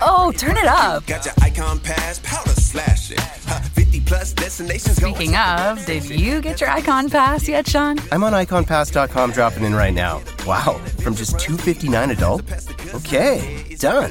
Oh, turn it up. Got your icon pass, powder slashing. Huh, 50 plus destinations. Speaking of, did you get your icon pass yet, Sean? I'm on iconpass.com dropping in right now. Wow, from just 259 adult? Okay, done.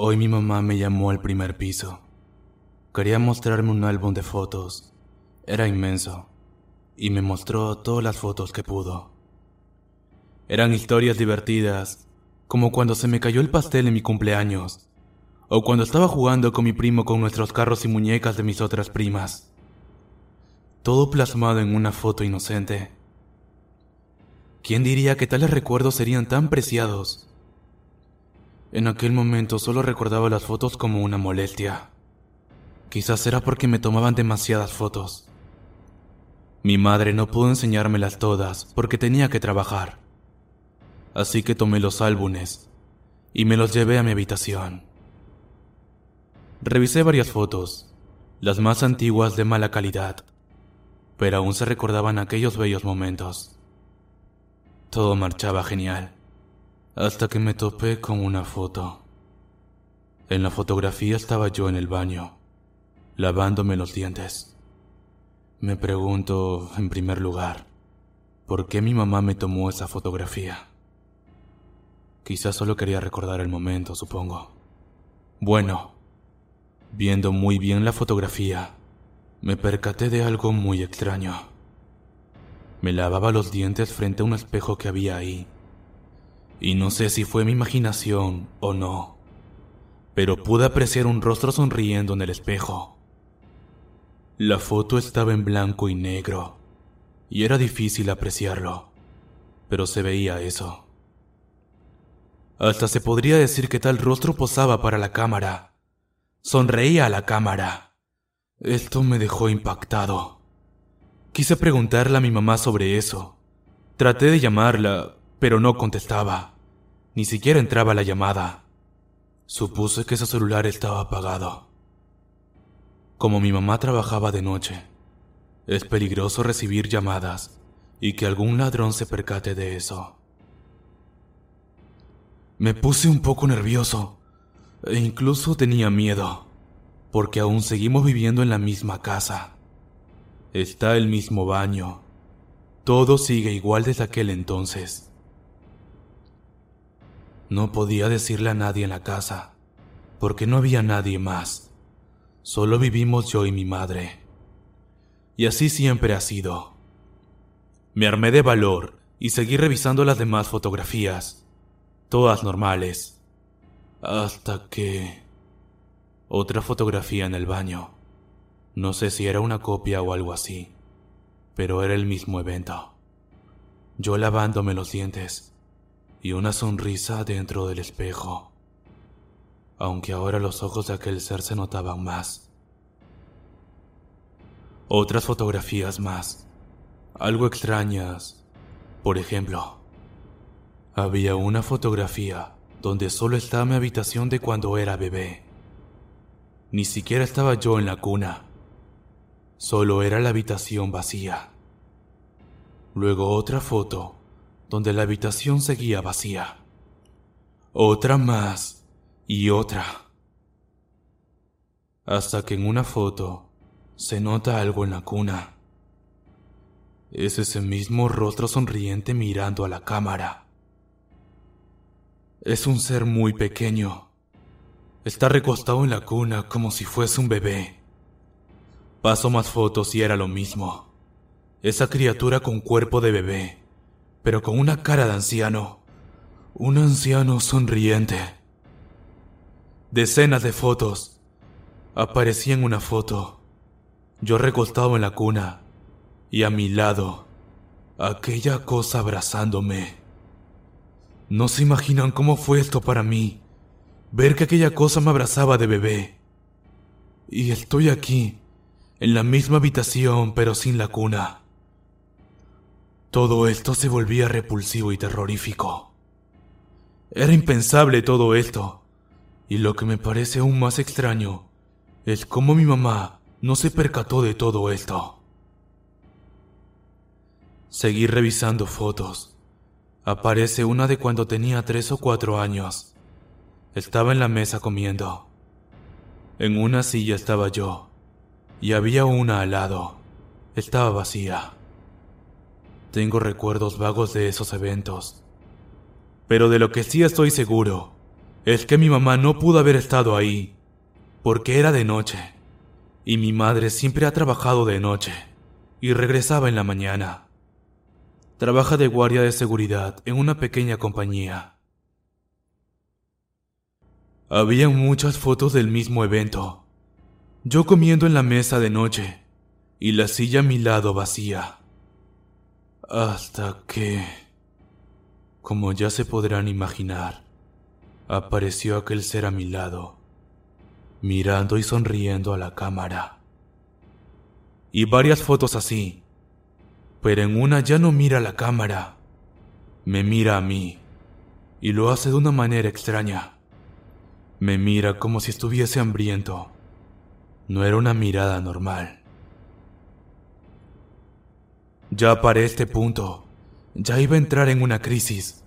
Hoy mi mamá me llamó al primer piso. Quería mostrarme un álbum de fotos. Era inmenso. Y me mostró todas las fotos que pudo. Eran historias divertidas, como cuando se me cayó el pastel en mi cumpleaños, o cuando estaba jugando con mi primo con nuestros carros y muñecas de mis otras primas. Todo plasmado en una foto inocente. ¿Quién diría que tales recuerdos serían tan preciados? En aquel momento solo recordaba las fotos como una molestia. Quizás era porque me tomaban demasiadas fotos. Mi madre no pudo enseñármelas todas porque tenía que trabajar. Así que tomé los álbumes y me los llevé a mi habitación. Revisé varias fotos, las más antiguas de mala calidad, pero aún se recordaban aquellos bellos momentos. Todo marchaba genial hasta que me topé con una foto. En la fotografía estaba yo en el baño, lavándome los dientes. Me pregunto, en primer lugar, ¿por qué mi mamá me tomó esa fotografía? Quizás solo quería recordar el momento, supongo. Bueno, viendo muy bien la fotografía, me percaté de algo muy extraño. Me lavaba los dientes frente a un espejo que había ahí y no sé si fue mi imaginación o no, pero pude apreciar un rostro sonriendo en el espejo. La foto estaba en blanco y negro, y era difícil apreciarlo, pero se veía eso. Hasta se podría decir que tal rostro posaba para la cámara. Sonreía a la cámara. Esto me dejó impactado. Quise preguntarle a mi mamá sobre eso. Traté de llamarla, pero no contestaba. Ni siquiera entraba la llamada. Supuse que ese celular estaba apagado. Como mi mamá trabajaba de noche, es peligroso recibir llamadas y que algún ladrón se percate de eso. Me puse un poco nervioso e incluso tenía miedo, porque aún seguimos viviendo en la misma casa. Está el mismo baño. Todo sigue igual desde aquel entonces. No podía decirle a nadie en la casa, porque no había nadie más. Solo vivimos yo y mi madre. Y así siempre ha sido. Me armé de valor y seguí revisando las demás fotografías, todas normales, hasta que... Otra fotografía en el baño. No sé si era una copia o algo así, pero era el mismo evento. Yo lavándome los dientes y una sonrisa dentro del espejo, aunque ahora los ojos de aquel ser se notaban más. Otras fotografías más, algo extrañas. Por ejemplo, había una fotografía donde solo estaba mi habitación de cuando era bebé. Ni siquiera estaba yo en la cuna. Solo era la habitación vacía. Luego otra foto donde la habitación seguía vacía. Otra más y otra. Hasta que en una foto se nota algo en la cuna. Es ese mismo rostro sonriente mirando a la cámara. Es un ser muy pequeño. Está recostado en la cuna como si fuese un bebé. Paso más fotos y era lo mismo. Esa criatura con cuerpo de bebé pero con una cara de anciano. Un anciano sonriente. Decenas de fotos. Aparecía en una foto. Yo recostado en la cuna. Y a mi lado, aquella cosa abrazándome. No se imaginan cómo fue esto para mí. Ver que aquella cosa me abrazaba de bebé. Y estoy aquí, en la misma habitación pero sin la cuna. Todo esto se volvía repulsivo y terrorífico. Era impensable todo esto. Y lo que me parece aún más extraño es cómo mi mamá no se percató de todo esto. Seguí revisando fotos. Aparece una de cuando tenía tres o cuatro años. Estaba en la mesa comiendo. En una silla estaba yo, y había una al lado. Estaba vacía. Tengo recuerdos vagos de esos eventos. Pero de lo que sí estoy seguro es que mi mamá no pudo haber estado ahí, porque era de noche, y mi madre siempre ha trabajado de noche, y regresaba en la mañana. Trabaja de guardia de seguridad en una pequeña compañía. Había muchas fotos del mismo evento. Yo comiendo en la mesa de noche y la silla a mi lado vacía. Hasta que, como ya se podrán imaginar, apareció aquel ser a mi lado, mirando y sonriendo a la cámara. Y varias fotos así, pero en una ya no mira a la cámara, me mira a mí, y lo hace de una manera extraña. Me mira como si estuviese hambriento. No era una mirada normal. Ya para este punto, ya iba a entrar en una crisis.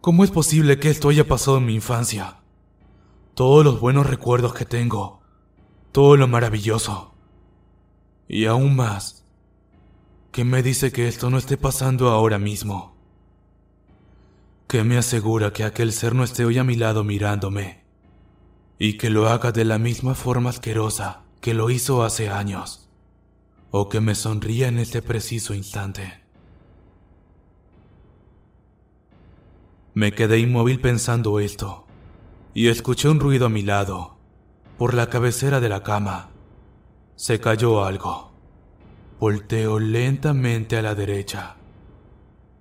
¿Cómo es posible que esto haya pasado en mi infancia? Todos los buenos recuerdos que tengo, todo lo maravilloso. Y aún más, ¿Qué me dice que esto no esté pasando ahora mismo? ¿Qué me asegura que aquel ser no esté hoy a mi lado mirándome? Y que lo haga de la misma forma asquerosa que lo hizo hace años. O que me sonría en este preciso instante. Me quedé inmóvil pensando esto, y escuché un ruido a mi lado, por la cabecera de la cama. Se cayó algo. Volteo lentamente a la derecha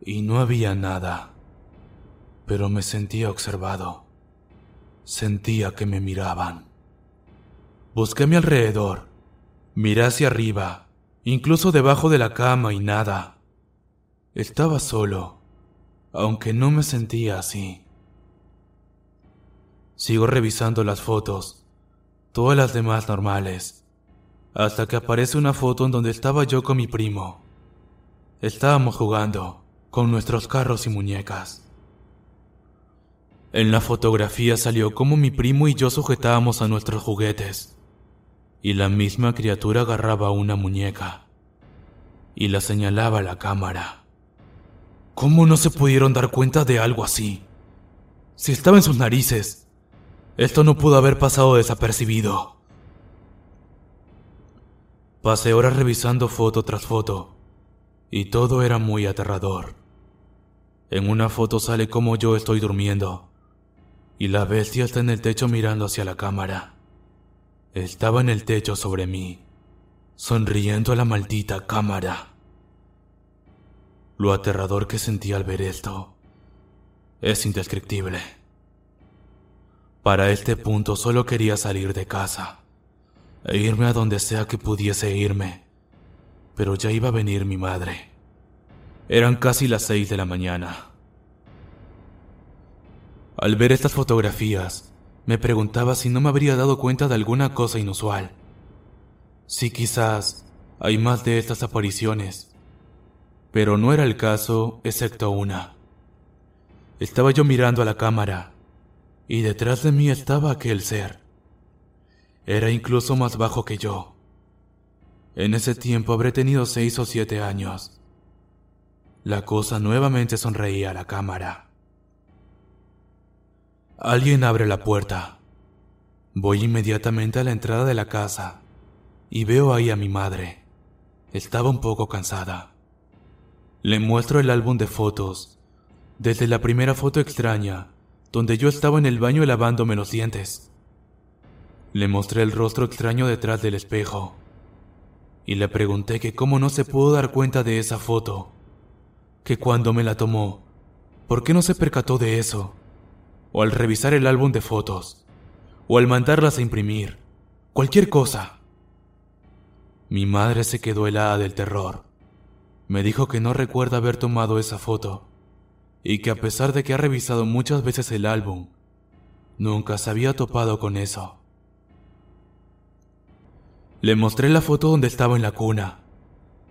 y no había nada, pero me sentía observado. Sentía que me miraban. Busqué a mi alrededor, miré hacia arriba, incluso debajo de la cama y nada. Estaba solo, aunque no me sentía así. Sigo revisando las fotos, todas las demás normales hasta que aparece una foto en donde estaba yo con mi primo. Estábamos jugando con nuestros carros y muñecas. En la fotografía salió como mi primo y yo sujetábamos a nuestros juguetes, y la misma criatura agarraba una muñeca y la señalaba a la cámara. ¿Cómo no se pudieron dar cuenta de algo así? Si estaba en sus narices, esto no pudo haber pasado desapercibido. Pasé horas revisando foto tras foto, y todo era muy aterrador. En una foto sale como yo estoy durmiendo, y la bestia está en el techo mirando hacia la cámara. Estaba en el techo sobre mí, sonriendo a la maldita cámara. Lo aterrador que sentí al ver esto es indescriptible. Para este punto solo quería salir de casa e irme a donde sea que pudiese irme. Pero ya iba a venir mi madre. Eran casi las seis de la mañana. Al ver estas fotografías, me preguntaba si no me habría dado cuenta de alguna cosa inusual. Si quizás hay más de estas apariciones. Pero no era el caso, excepto una. Estaba yo mirando a la cámara, y detrás de mí estaba aquel ser. Era incluso más bajo que yo. En ese tiempo habré tenido seis o siete años. La cosa nuevamente sonreía a la cámara. Alguien abre la puerta. Voy inmediatamente a la entrada de la casa y veo ahí a mi madre. Estaba un poco cansada. Le muestro el álbum de fotos, desde la primera foto extraña, donde yo estaba en el baño lavándome los dientes. Le mostré el rostro extraño detrás del espejo y le pregunté que cómo no se pudo dar cuenta de esa foto, que cuando me la tomó ¿Por qué no se percató de eso? O al revisar el álbum de fotos, o al mandarlas a imprimir, cualquier cosa. Mi madre se quedó helada del terror. Me dijo que no recuerda haber tomado esa foto y que a pesar de que ha revisado muchas veces el álbum, nunca se había topado con eso. Le mostré la foto donde estaba en la cuna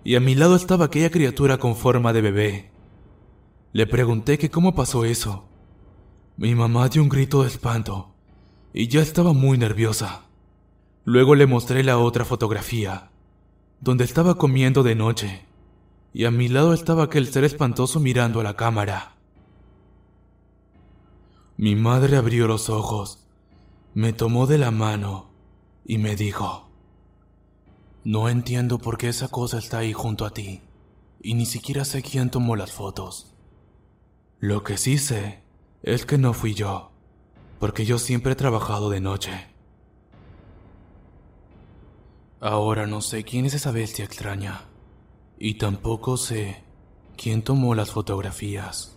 y a mi lado estaba aquella criatura con forma de bebé. Le pregunté que cómo pasó eso. Mi mamá dio un grito de espanto y ya estaba muy nerviosa. Luego le mostré la otra fotografía, donde estaba comiendo de noche, y a mi lado estaba aquel ser espantoso mirando a la cámara. Mi madre abrió los ojos, me tomó de la mano y me dijo, no entiendo por qué esa cosa está ahí junto a ti, y ni siquiera sé quién tomó las fotos. Lo que sí sé es que no fui yo, porque yo siempre he trabajado de noche. Ahora no sé quién es esa bestia extraña, y tampoco sé quién tomó las fotografías.